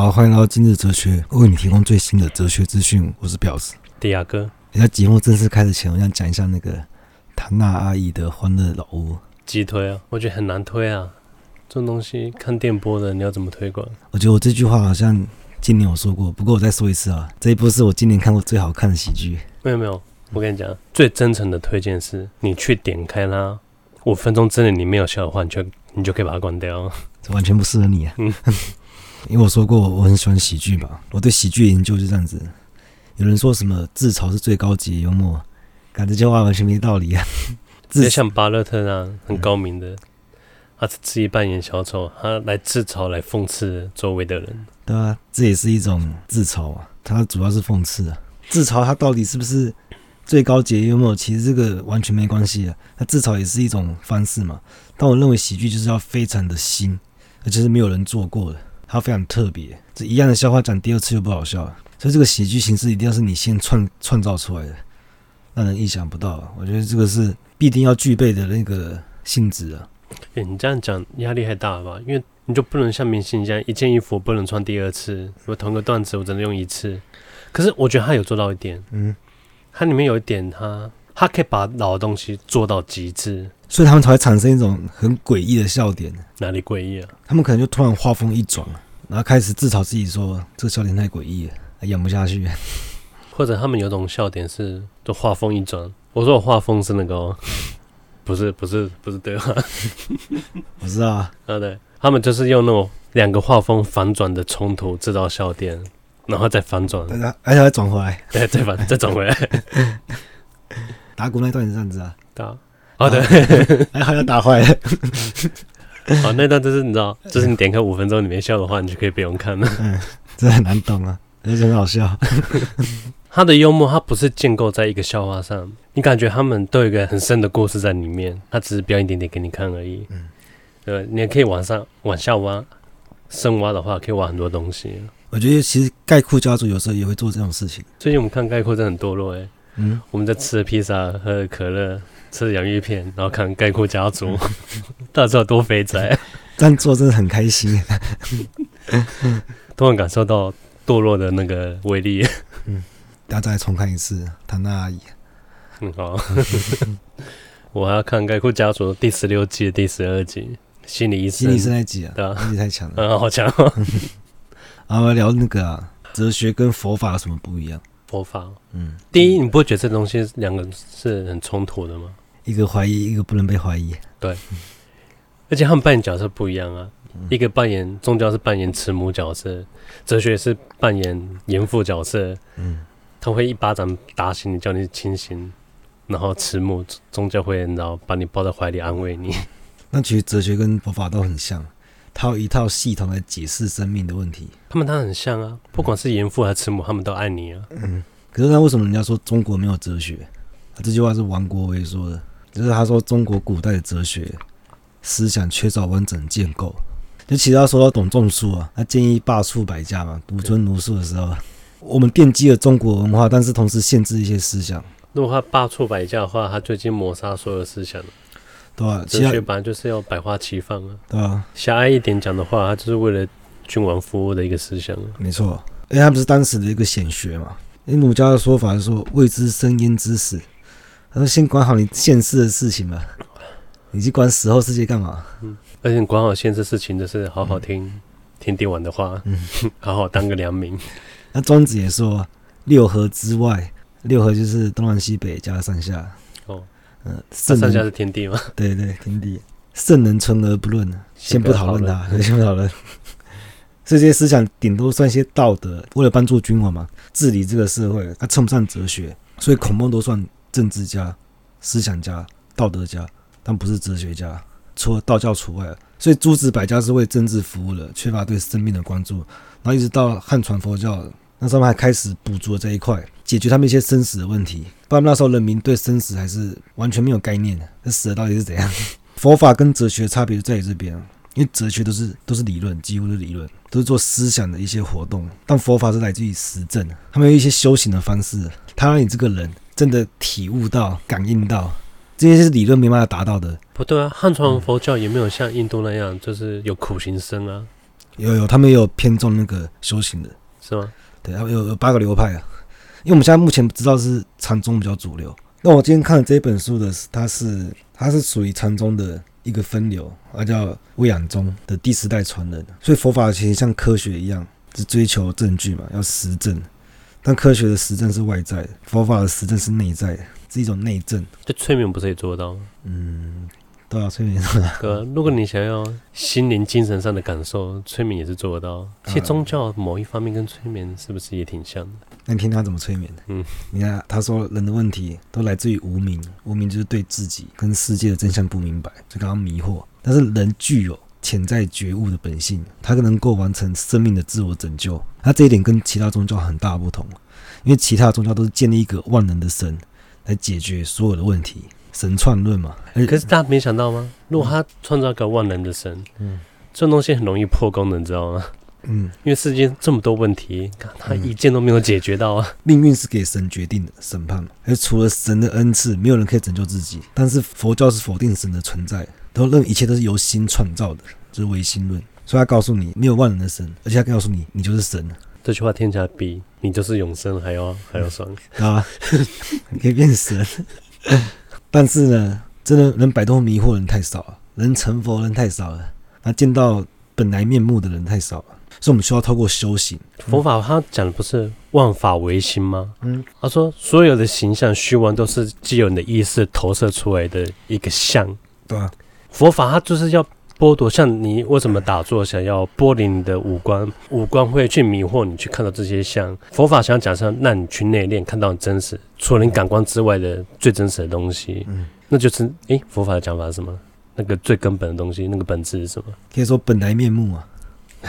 好，欢迎来到今日哲学，为你提供最新的哲学资讯。我是表示迪亚哥。你在节目正式开始前，我想讲一下那个唐娜阿姨的《欢乐老屋》。急推啊，我觉得很难推啊。这种东西看电波的，你要怎么推广？我觉得我这句话好像今年有说过，不过我再说一次啊，这一部是我今年看过最好看的喜剧。没有没有，我跟你讲，最真诚的推荐是，你去点开它，五分钟之内你没有笑的话，你就你就可以把它关掉。这完全不适合你啊。嗯因为我说过我很喜欢喜剧嘛，我对喜剧研究就这样子。有人说什么自嘲是最高级幽默，感觉这句话完全没道理啊。直接像巴勒特那样很高明的，嗯、他自己扮演小丑，他来自嘲来讽刺周围的人。对啊，这也是一种自嘲啊。他主要是讽刺啊，自嘲他到底是不是最高级的幽默？其实这个完全没关系啊。他自嘲也是一种方式嘛。但我认为喜剧就是要非常的新，而且是没有人做过的。它非常特别，这一样的笑话讲第二次又不好笑，所以这个喜剧形式一定要是你先创创造出来的，让人意想不到。我觉得这个是必定要具备的那个性质啊。哎、欸，你这样讲压力太大了吧？因为你就不能像明星一样，一件衣服我不能穿第二次，我同个段子我只能用一次。可是我觉得他有做到一点，嗯，它里面有一点他。他可以把老的东西做到极致，所以他们才会产生一种很诡异的笑点。哪里诡异啊？他们可能就突然画风一转，然后开始自嘲自己说：“这个笑点太诡异了，演不下去。”或者他们有种笑点是，就画风一转。我说我画风是那个、喔，不是不是不是对话，我知道啊。啊对，他们就是用那种两个画风反转的冲突制造笑点，然后再反转，而且再转回来，对，再反再转回来。打鼓那段也是这样子啊，打，哦对，还 好像打坏了。哦，那段就是你知道，就是你点开五分钟里面笑的话，你就可以不用看了。嗯，这很难懂啊，而且很好笑。他的幽默，他不是建构在一个笑话上，你感觉他们都有一个很深的故事在里面，他只是表演一点点给你看而已。嗯，对，你也可以往上往下挖，深挖的话可以挖很多东西。我觉得其实概括家族有时候也会做这种事情。最近我们看概括真的很堕落哎。嗯，我们在吃披萨、喝可乐、吃洋芋片，然后看盖库家族，到底是有多肥宅？这样做真的很开心，突然感受到堕落的那个威力。嗯，大家再来重看一次唐娜阿姨。嗯，好。我还要看盖库家族第十六季的第十二集，心理医生。心理医生那集啊？对啊，那集太强了。嗯，好强。啊，我们聊那个啊，哲学跟佛法有什么不一样？佛法，嗯，第一，你不会觉得这东西两个是很冲突的吗？一个怀疑，一个不能被怀疑。对，而且他们扮演角色不一样啊。嗯、一个扮演宗教是扮演慈母角色，哲学是扮演严父角色。嗯，他会一巴掌打醒你，叫你清醒，然后慈母宗教会然后把你抱在怀里安慰你。那其实哲学跟佛法都很像。他有一套系统来解释生命的问题，他们当然很像啊，不管是严父还是慈母，他们都爱你啊。嗯，可是那为什么人家说中国没有哲学？这句话是王国维说的，就是他说中国古代的哲学思想缺少完整建构。就其实他说到董仲舒啊，他建议罢黜百家嘛，独尊儒术的时候，我们奠基了中国文化，但是同时限制一些思想。如果他罢黜百家的话，他就已经抹杀所有思想了。对啊，哲学本来就是要百花齐放啊。对啊，狭隘一点讲的话，他就是为了君王服务的一个思想。没错，因为他不是当时的一个显学嘛。因为儒家的说法是说“未知生焉知死”，他说先管好你现世的事情吧，你去管死后世界干嘛？嗯，而且你管好现世事情，就是好好听、嗯、听帝王的话，嗯，好好当个良民。那庄子也说：“六合之外，六合就是东南西北加上下。”哦嗯，上下是天地吗？对对，天地。圣人存而不论，先不讨论他，先不讨论。这些思想顶多算一些道德，为了帮助君王嘛，治理这个社会，他称不上哲学。所以孔孟都算政治家、思想家、道德家，但不是哲学家，除了道教除外。所以诸子百家是为政治服务的，缺乏对生命的关注。然后一直到汉传佛教。那时候还开始补足了这一块，解决他们一些生死的问题。不然那时候人民对生死还是完全没有概念的，那死了到底是怎样？佛法跟哲学的差别就在于这边，因为哲学都是都是理论，几乎是理论，都是做思想的一些活动。但佛法是来自于实证，他们有一些修行的方式，他让你这个人真的体悟到、感应到这些是理论没办法达到的。不对啊，汉传佛教也没有像印度那样，就是有苦行僧啊。有有，他们也有偏重那个修行的，是吗？对，他们有有八个流派啊。因为我们现在目前知道是禅宗比较主流。那我今天看的这一本书的，它是它是属于禅宗的一个分流，它叫未养宗的第十代传人。所以佛法其实像科学一样，是追求证据嘛，要实证。但科学的实证是外在的，佛法的实证是内在的，是一种内证。这催眠不是也做得到吗？嗯。对啊，催眠。哥，如果你想要心灵、精神上的感受，催眠也是做得到。其实宗教某一方面跟催眠是不是也挺像的？那你听他怎么催眠的？嗯，你看他说人的问题都来自于无明，无明就是对自己跟世界的真相不明白，就刚刚迷惑。但是人具有潜在觉悟的本性，他能够完成生命的自我拯救。他这一点跟其他宗教很大不同，因为其他宗教都是建立一个万能的神来解决所有的问题。神创论嘛，可是大家没想到吗？如果他创造一个万能的神，嗯，这种东西很容易破功的，你知道吗？嗯，因为世界这么多问题，他一件都没有解决到啊。命运是给神决定的审判，而除了神的恩赐，没有人可以拯救自己。但是佛教是否定神的存在，都认为一切都是由心创造的，就是唯心论。所以他告诉你，没有万能的神，而且他告诉你，你就是神。这句话听起来比你就是永生还要还要爽 啊！你可以变神。但是呢，真的能摆脱迷惑的人太少了，能成佛的人太少了，那见到本来面目的人太少了，所以我们需要透过修行。佛法他讲的不是万法唯心吗？嗯，他说所有的形象虚妄都是既有你的意识投射出来的一个像，对啊。佛法它就是要剥夺，像你为什么打坐想要剥离你的五官，五官会去迷惑你去看到这些像。佛法想要讲上，让你去内练，看到真实。除了你感官之外的最真实的东西，嗯，那就是诶、欸，佛法的讲法是什么？那个最根本的东西，那个本质是什么？可以说本来面目啊，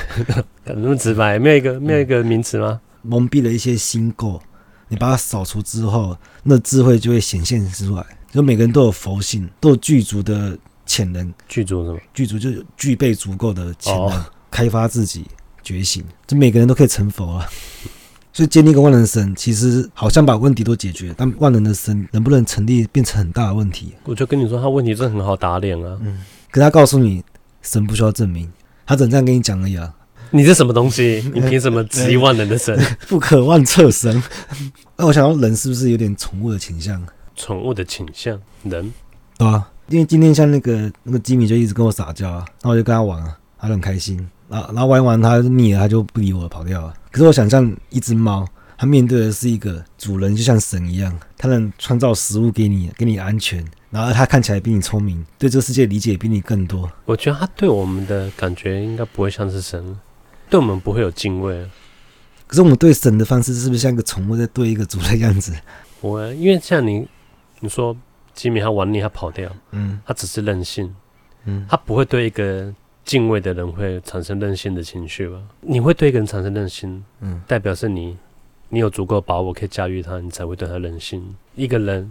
那么直白，没有一个没有一个名词吗？蒙蔽了一些心垢，你把它扫除之后，那智慧就会显现出来。就每个人都有佛性，都有具足的潜能。具足什么？具足就是具备足够的潜能，开发自己觉醒。这每个人都可以成佛啊。所以建立一个万能神，其实好像把问题都解决，但万能的神能不能成立，变成很大的问题。我就跟你说，他问题真的很好打脸啊。嗯，可他告诉你，神不需要证明，他只能这样跟你讲而已啊。你是什么东西？你凭什么质疑万能的神？不可万测神。那我想要，人是不是有点宠物的倾向？宠物的倾向，人，对啊。因为今天像那个那个吉米就一直跟我撒娇啊，然后我就跟他玩啊，他很开心。然后然后玩完他腻了，他就不理我了，跑掉了。可是我想象一只猫，它面对的是一个主人，就像神一样，它能创造食物给你，给你安全。然后它看起来比你聪明，对这个世界理解比你更多。我觉得它对我们的感觉应该不会像是神，对我们不会有敬畏。可是我们对神的方式是不是像一个宠物在对一个主的样子？我因为像你你说吉米他玩腻他跑掉，嗯，他只是任性，嗯，他不会对一个。敬畏的人会产生任性的情绪吧？你会对一个人产生任性，嗯，代表是你，你有足够把握可以驾驭他，你才会对他任性。一个人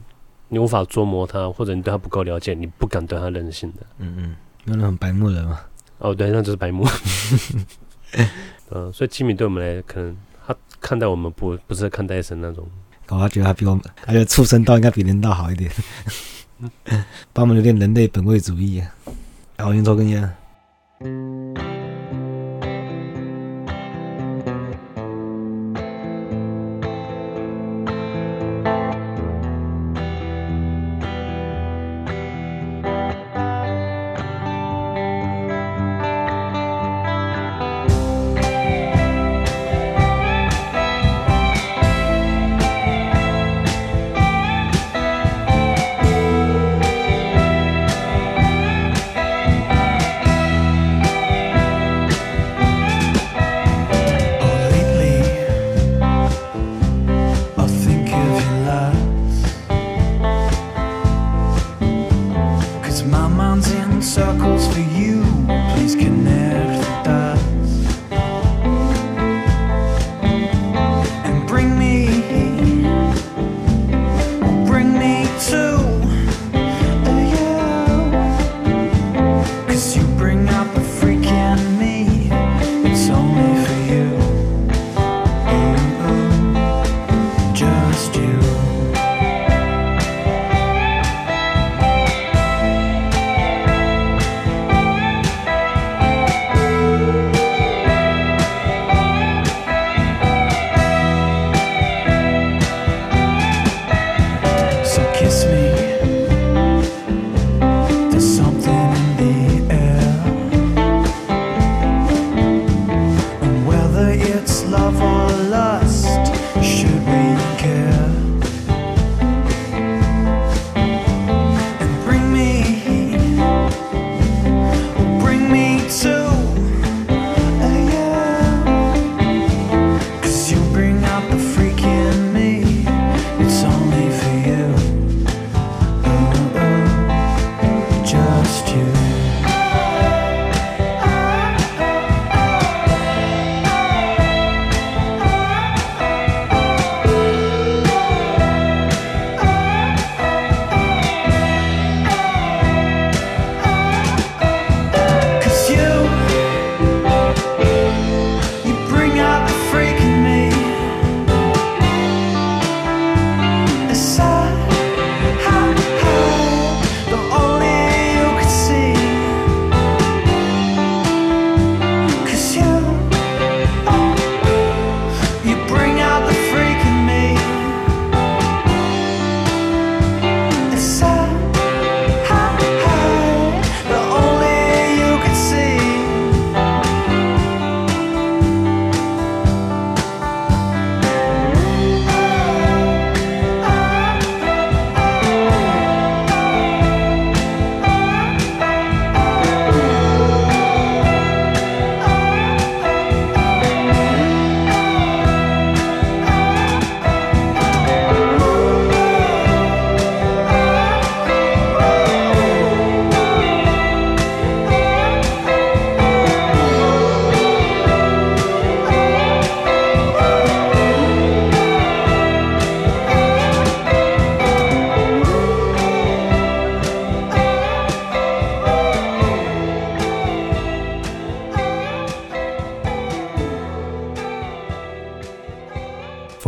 你无法捉摸他，或者你对他不够了解，你不敢对他任性的。嗯嗯，那种很白目人嘛？哦，对，那就是白目。嗯，所以吉米对我们来，可能他看待我们不不是看待神那种，我还觉得他比我们，他觉得畜生道应该比人道好一点，帮我们有点人类本位主义啊。然后，云州跟你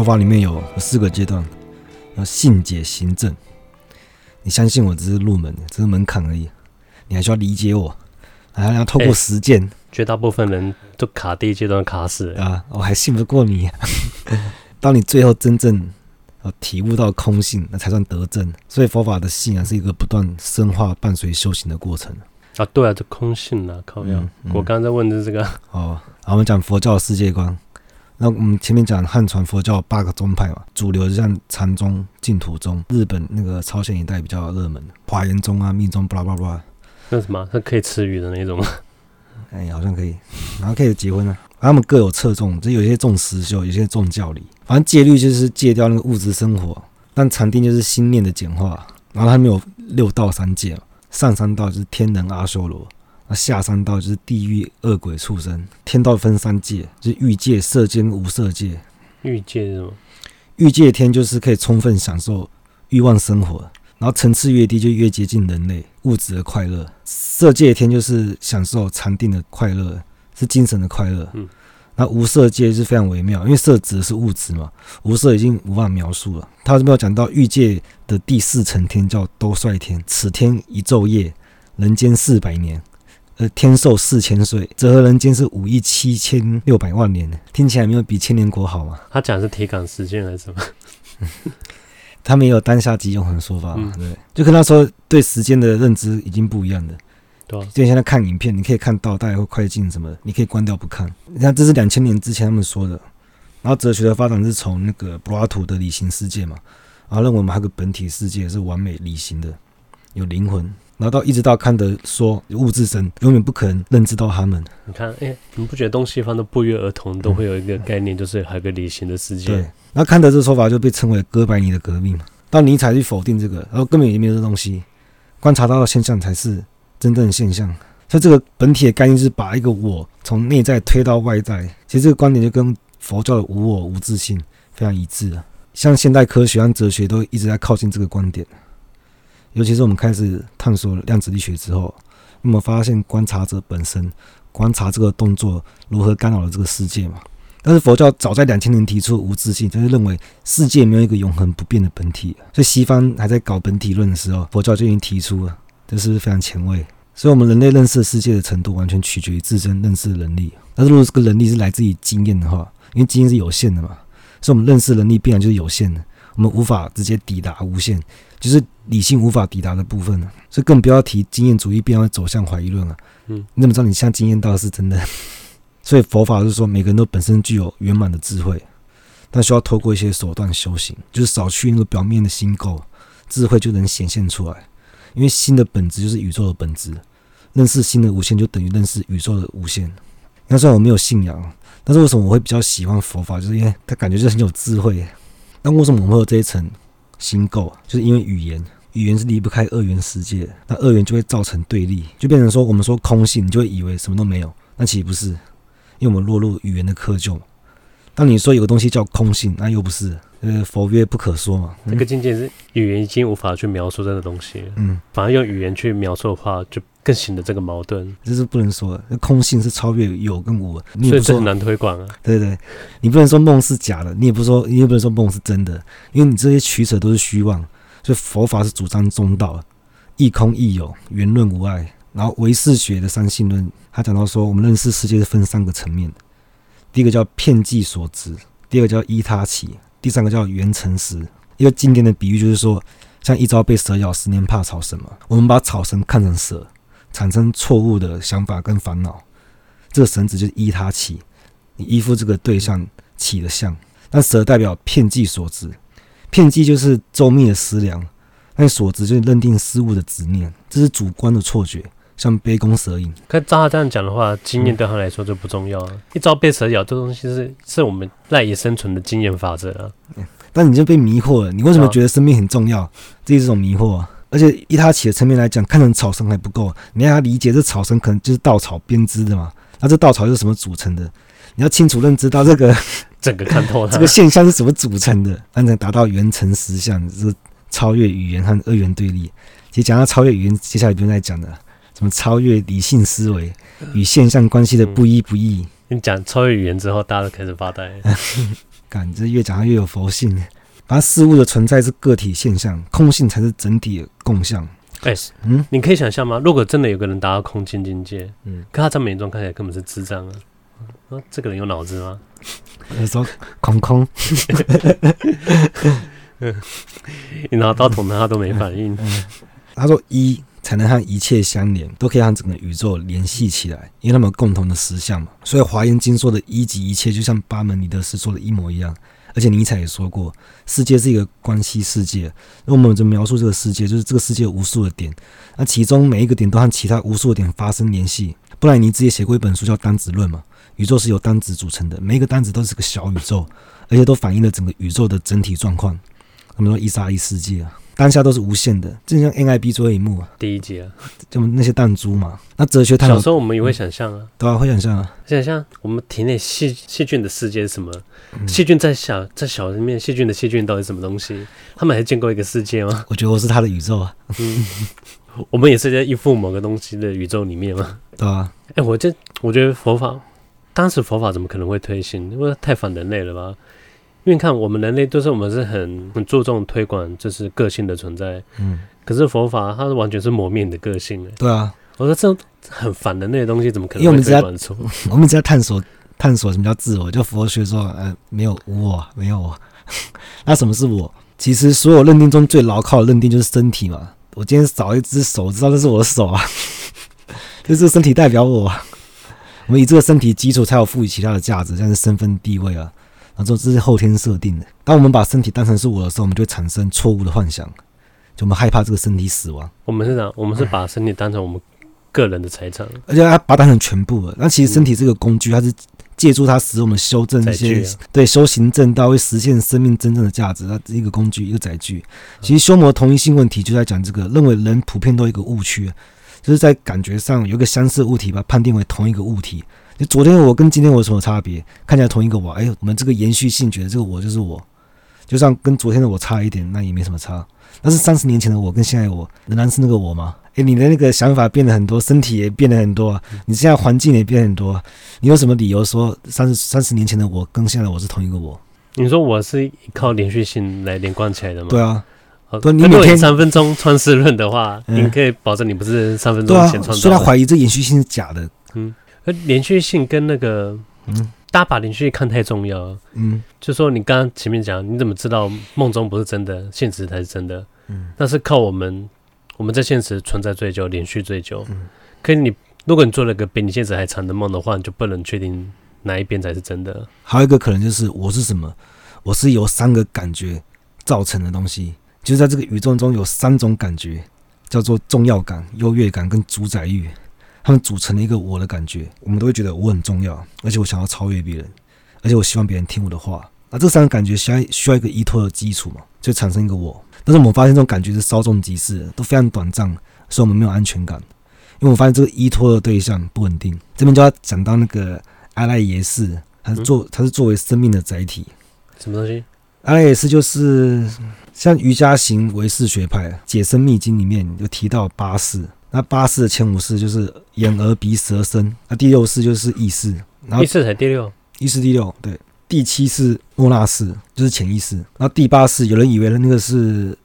佛法里面有有四个阶段，要信解行证。你相信我只是入门，只是门槛而已。你还需要理解我，还要透过实践。欸，绝大部分人都卡第一阶段卡死啊！我还信不过你。当你最后真正体悟到空性，那才算得证。所以佛法的信仰是一个不断深化、伴随修行的过程。啊，对啊，这空性啊，靠样。嗯嗯、我刚刚在问的是这个。哦，我们讲佛教的世界观。那我们前面讲汉传佛教八个宗派嘛，主流就像禅宗、净土宗，日本那个朝鲜一带比较热门，华严宗啊、密宗，巴拉巴拉。那什么？那可以吃鱼的那种吗？哎，好像可以。然后可以结婚啊。他们各有侧重，就有些重实修，有些重教理。反正戒律就是戒掉那个物质生活，但禅定就是心念的简化。然后他们有六道三界，上三道就是天人阿修罗。下三道就是地狱恶鬼畜生，天道分三界，就是欲界、色界、无色界。欲界是什么？欲界天就是可以充分享受欲望生活，然后层次越低就越接近人类物质的快乐。色界天就是享受禅定的快乐，是精神的快乐。嗯，那无色界是非常微妙，因为色指的是物质嘛，无色已经无法描述了。他这边有讲到欲界的第四层天叫兜率天，此天一昼夜，人间四百年。呃，天寿四千岁，折合人间是五亿七千六百万年，听起来没有比千年国好吗？他讲的是体感时间还是什么？他们也有当下即永恒的说法嘛？对，就跟他说对时间的认知已经不一样了。对，就现在看影片，你可以看到大概会快进什么，你可以关掉不看。你看，这是两千年之前他们说的。然后哲学的发展是从那个柏拉图的理性世界嘛，然后认为我们还有个本体世界是完美理性的，有灵魂。然后到一直到康德说物质神永远不可能认知到他们。你看，哎，你不觉得东西方都不约而同都会有一个概念，就是还有个理性的世界？对。那康德这个说法就被称为哥白尼的革命嘛。到尼采去否定这个，然后根本也没有这东西，观察到的现象才是真正的现象。所以这个本体的概念是把一个我从内在推到外在。其实这个观点就跟佛教的无我无自性非常一致啊。像现代科学和哲学都一直在靠近这个观点。尤其是我们开始探索量子力学之后，我们发现观察者本身观察这个动作如何干扰了这个世界嘛。但是佛教早在两千年提出无自性，就是认为世界没有一个永恒不变的本体。所以西方还在搞本体论的时候，佛教就已经提出了，这是不是非常前卫？所以，我们人类认识世界的程度完全取决于自身认识的能力。但是，如果这个能力是来自于经验的话，因为经验是有限的嘛，所以我们认识能力必然就是有限的，我们无法直接抵达无限。就是理性无法抵达的部分了，所以更不要提经验主义必然会走向怀疑论了。嗯，你怎么知道你像经验到的是真的？所以佛法就是说，每个人都本身具有圆满的智慧，但需要透过一些手段修行，就是扫去那个表面的心垢，智慧就能显现出来。因为心的本质就是宇宙的本质，认识心的无限就等于认识宇宙的无限。那虽然我没有信仰，但是为什么我会比较喜欢佛法？就是因为它感觉就是很有智慧。那为什么我们会有这一层？心构就是因为语言，语言是离不开二元世界，那二元就会造成对立，就变成说我们说空性，你就会以为什么都没有，那其实不是，因为我们落入语言的窠臼。当你说有个东西叫空性，那又不是，呃，佛曰不可说嘛。这个境界是语言已经无法去描述这个东西，嗯，反而用语言去描述的话，就更新的这个矛盾。这是不能说的，那空性是超越有跟无，所以这很难推广啊。对对，你不能说梦是假的，你也不说，你也不能说梦是真的，因为你这些取舍都是虚妄。所以佛法是主张中道，亦空亦有，圆润无碍。然后唯识学的三性论，他讲到说，我们认识世界是分三个层面的。第一个叫片计所知，第二个叫依他起，第三个叫缘成实。一个经典的比喻就是说，像一朝被蛇咬，十年怕草绳嘛。我们把草绳看成蛇，产生错误的想法跟烦恼。这个绳子就是依他起，你依附这个对象起的相。那蛇代表骗计所执，骗计就是周密的思量，那所执就是认定事物的执念，这是主观的错觉。像杯弓蛇影，可照他这样讲的话，经验对他来说就不重要了。嗯、一朝被蛇咬，这东西是是我们赖以生存的经验法则啊。但你就被迷惑了，你为什么觉得生命很重要？这是一种迷惑啊。而且以他起的层面来讲，看成草绳还不够，你要理解这草绳可能就是稻草编织的嘛。那这稻草是什么组成的？你要清楚认知到这个 整个看透它，这个现象是怎么组成的，才能达到原成实相，就是超越语言和二元对立。其实讲到超越语言，接下来不用再讲了。什么超越理性思维与现象关系的不一不异，你讲超越语言之后，大家都开始发呆。感觉越讲越有佛性。反正事物的存在是个体现象，空性才是整体的共相。哎、欸，嗯，你可以想象吗？如果真的有个人达到空间境界，嗯，可他在美中看起来根本是智障啊！啊，这个人有脑子吗？有时候空空，你拿刀捅他，他都没反应。他说一。才能和一切相连，都可以和整个宇宙联系起来，因为他们有共同的实相嘛。所以《华严经》说的一即一切，就像巴门尼德斯说的一模一样。而且尼采也说过，世界是一个关系世界。那我们怎么描述这个世界？就是这个世界无数的点，那其中每一个点都和其他无数的点发生联系。布莱尼兹也写过一本书叫《单子论》嘛，宇宙是由单子组成的，每一个单子都是个小宇宙，而且都反映了整个宇宙的整体状况。他们说一沙一世界啊。当下都是无限的，就像 NIB 最后一幕啊，第一集啊，就那些弹珠嘛。那哲学探讨，小时候我们也会想象啊，嗯、对啊，会想象啊。想象我们体内细细菌的世界是什么？细、嗯、菌在小在小里面，细菌的细菌到底什么东西？他们还见过一个世界吗？我觉得我是他的宇宙啊。嗯，我们也是在依附某个东西的宇宙里面嘛。对啊。哎、欸，我这我觉得佛法，当时佛法怎么可能会推行？因为太反人类了吧？因为你看，我们人类都是我们是很很注重推广，就是个性的存在。嗯，可是佛法它是完全是磨灭你的个性。对啊，我说这很烦的那些东西，怎么可能会推广出？我们只在探索探索什么叫自我。就佛学说，呃，没有无我，没有我。那什么是我？其实所有认定中最牢靠的认定就是身体嘛。我今天少一只手，知道这是我的手啊，就 这个身体代表我。我们以这个身体基础，才有赋予其他的价值，像是身份地位啊。然后这是后天设定的。当我们把身体当成是我的时候，我们就会产生错误的幻想，就我们害怕这个身体死亡。我们是这样，我们是把身体当成我们个人的财产，而且他把它当成全部了。那其实身体这个工具，它是借助它使我们修正一些，对，修行正道，会实现生命真正的价值。它是一个工具，一个载具。其实修魔同一性问题就在讲这个，认为人普遍都有一个误区，就是在感觉上有一个相似物体，把它判定为同一个物体。就昨天我跟今天我有什么差别？看起来同一个我，哎，我们这个延续性觉得这个我就是我，就算跟昨天的我差一点，那也没什么差。但是三十年前的我跟现在我仍然是那个我吗？哎，你的那个想法变得很多，身体也变得很多，你现在环境也变很多，你有什么理由说三十三十年前的我跟现在的我是同一个我？你说我是靠连续性来连贯起来的吗？对啊，好，对，你每天三分钟创世论的话，嗯、你可以保证你不是三分钟前创造的。虽然怀疑这延续性是假的，嗯。而连续性跟那个，嗯，大家把连续性看太重要，嗯，就说你刚刚前面讲，你怎么知道梦中不是真的，现实才是真的？嗯，那是靠我们，我们在现实存在最久，连续最久。嗯，可是你，如果你做了个比你现实还长的梦的话，你就不能确定哪一边才是真的。还有一个可能就是，我是什么？我是由三个感觉造成的东西，就是在这个宇宙中有三种感觉，叫做重要感、优越感跟主宰欲。他们组成了一个我的感觉，我们都会觉得我很重要，而且我想要超越别人，而且我希望别人听我的话。那这三个感觉需要需要一个依托的基础嘛，就产生一个我。但是我们发现这种感觉是稍纵即逝，都非常短暂，所以我们没有安全感。因为我发现这个依托的对象不稳定。这边就要讲到那个阿赖耶识，它是作它是作为生命的载体。什么东西？阿赖耶识就是像瑜伽行唯识学派《解生密经》里面有提到八识。那八识的前五识就是眼耳鼻舌身，那第六识就是意识，然后意识才第六，意识第六，对，第七是末那识，就是潜意识，然后第八识有人以为那个是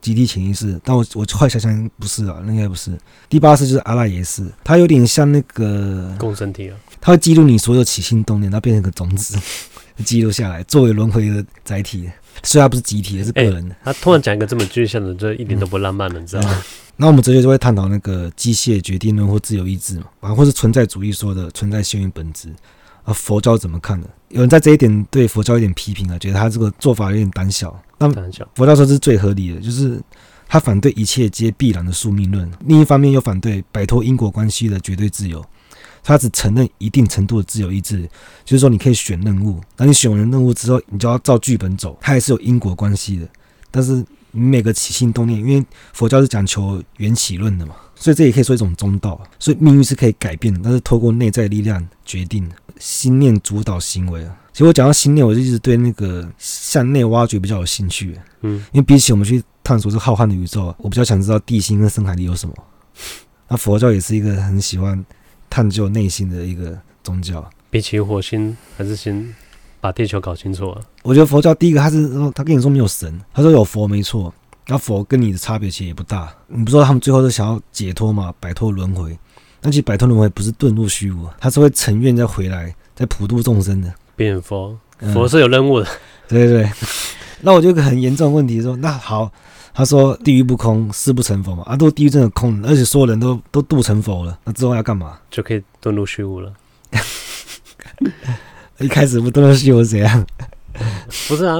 集体潜意识，但我我后来想想不是啊，那应该不是，第八识就是阿赖耶识，它有点像那个共生体啊，它会记录你所有起心动念，它变成一个种子，记录下来作为轮回的载体，虽然它不是集体，而是个人的。他突然讲一个这么具象的，就一点都不浪漫了，嗯、你知道吗？那我们哲学就会探讨那个机械决定论或自由意志嘛，啊，或是存在主义说的存在先于本质啊。佛教怎么看的？有人在这一点对佛教有点批评啊，觉得他这个做法有点胆小。那佛教说是最合理的，就是他反对一切皆必然的宿命论，另一方面又反对摆脱因果关系的绝对自由。他只承认一定程度的自由意志，就是说你可以选任务，那你选完任务之后，你就要照剧本走，它也是有因果关系的，但是。你每个起心动念，因为佛教是讲求缘起论的嘛，所以这也可以说一种中道。所以命运是可以改变的，但是透过内在力量决定，心念主导行为啊。其实我讲到心念，我就一直对那个向内挖掘比较有兴趣。嗯，因为比起我们去探索这浩瀚的宇宙，我比较想知道地心跟深海里有什么。那佛教也是一个很喜欢探究内心的一个宗教。比起火星，还是先把地球搞清楚啊。我觉得佛教第一个，他是说他跟你说没有神，他说有佛没错，那佛跟你的差别其实也不大。你不说他们最后是想要解脱嘛，摆脱轮回。那其实摆脱轮回不是遁入虚无，他是会成愿再回来，再普度众生的。变佛，佛是有任务的。嗯、对对对。那我就有个很严重的问题说，那好。他说：“地狱不空，誓不成佛嘛。啊，都地狱真的空，而且所有人都都度成佛了，那之后要干嘛？就可以遁入虚无了。一开始不遁入虚无是怎样？不是啊，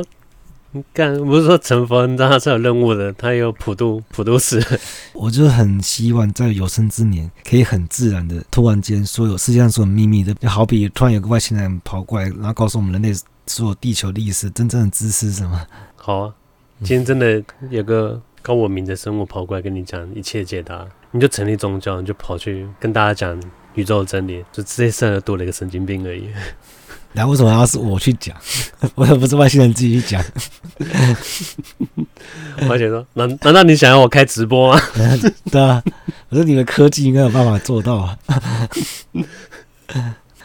你干不是说成佛，你知道他是有任务的，他有普渡普渡世。我就很希望在有生之年，可以很自然的，突然间所有世界上所有秘密的，就好比突然有个外星人跑过来，然后告诉我们人类所有地球历史真正的知识是什么？好啊。”今天真的有个高文明的生物跑过来跟你讲一切解答，你就成立宗教，你就跑去跟大家讲宇宙的真理，就这些事儿多了一个神经病而已。然后为什么要是我去讲？我又不是外星人自己去讲。我姐说：难难道你想要我开直播吗？对啊，我说你们科技应该有办法做到啊。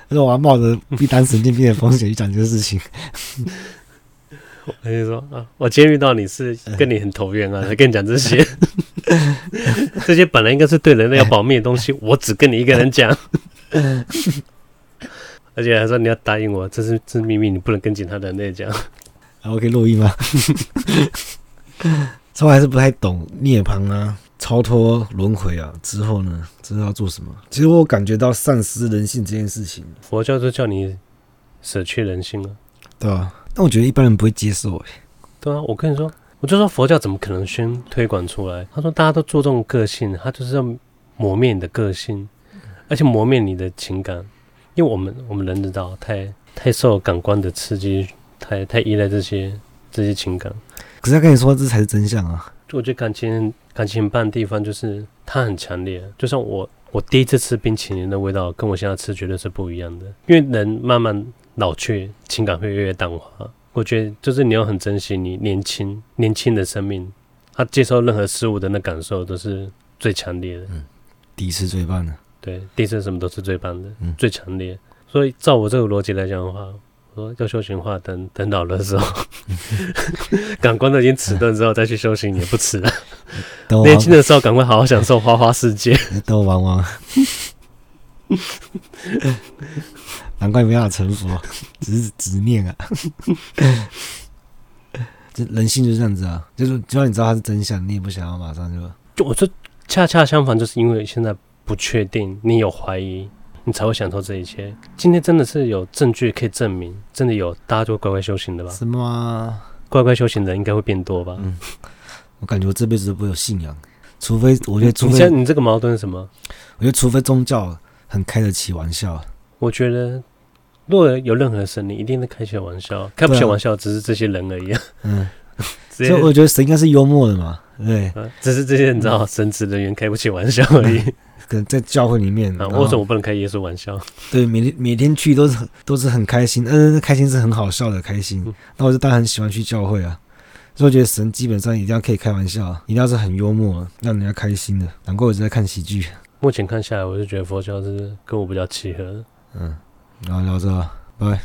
我说我要冒着必当神经病的风险去讲这个事情。我跟你说啊，我今天遇到你是跟你很投缘啊，才跟你讲这些。这些本来应该是对人类要保密的东西，我只跟你一个人讲。而且还说你要答应我，这是这是秘密，你不能跟其他人类讲。啊，我可以录音吗？这我还是不太懂涅槃啊，超脱轮回啊，之后呢，这是要做什么？其实我感觉到丧失人性这件事情，佛教就叫你舍去人性了，对啊？但我觉得一般人不会接受哎。对啊，我跟你说，我就说佛教怎么可能先推广出来？他说大家都注重个性，他就是要磨灭你的个性，而且磨灭你的情感，因为我们我们人知道太太受感官的刺激，太太依赖这些这些情感。可是他跟你说这才是真相啊！就我觉得感情感情很棒的地方就是它很强烈，就像我我第一次吃冰淇淋的味道，跟我现在吃绝对是不一样的，因为人慢慢。老去，情感会越来越淡化。我觉得就是你要很珍惜你年轻年轻的生命，他接受任何事物的那感受都是最强烈的。嗯，第一次最棒的。对，第一次什么都是最棒的，嗯、最强烈。所以照我这个逻辑来讲的话，我说要修行的话，等等老的时候，感官都已经迟钝之后再去修行也不迟了。年轻的时候赶快好好享受花花世界，都玩玩。难怪没办法成佛，只是执念啊！这人性就是这样子啊，就是就算你知道它是真相，你也不想要马上就……就我说恰恰相反，就是因为现在不确定，你有怀疑，你才会享受这一切。今天真的是有证据可以证明，真的有，大家就乖乖修行的吧？什么啊？乖乖修行的应该会变多吧？嗯，我感觉我这辈子都不会有信仰，除非我觉得，除非你，你这个矛盾是什么？我觉得除非宗教很开得起玩笑。我觉得。如果有任何神，你一定是开起玩笑，开不起玩笑，只是这些人而已。嗯，所以我觉得神应该是幽默的嘛，对，啊、只是这些你知道，神职人员开不起玩笑而已。可能在教会里面，啊，为什么我不能开耶稣玩笑？对，每天每天去都是都是很开心，嗯、呃，开心是很好笑的开心。那我就当然很喜欢去教会啊，所以我觉得神基本上一定要可以开玩笑，一定要是很幽默，让人家开心的。难怪我一直在看喜剧。目前看下来，我就觉得佛教是跟我比较契合的。嗯。然后聊这，拜。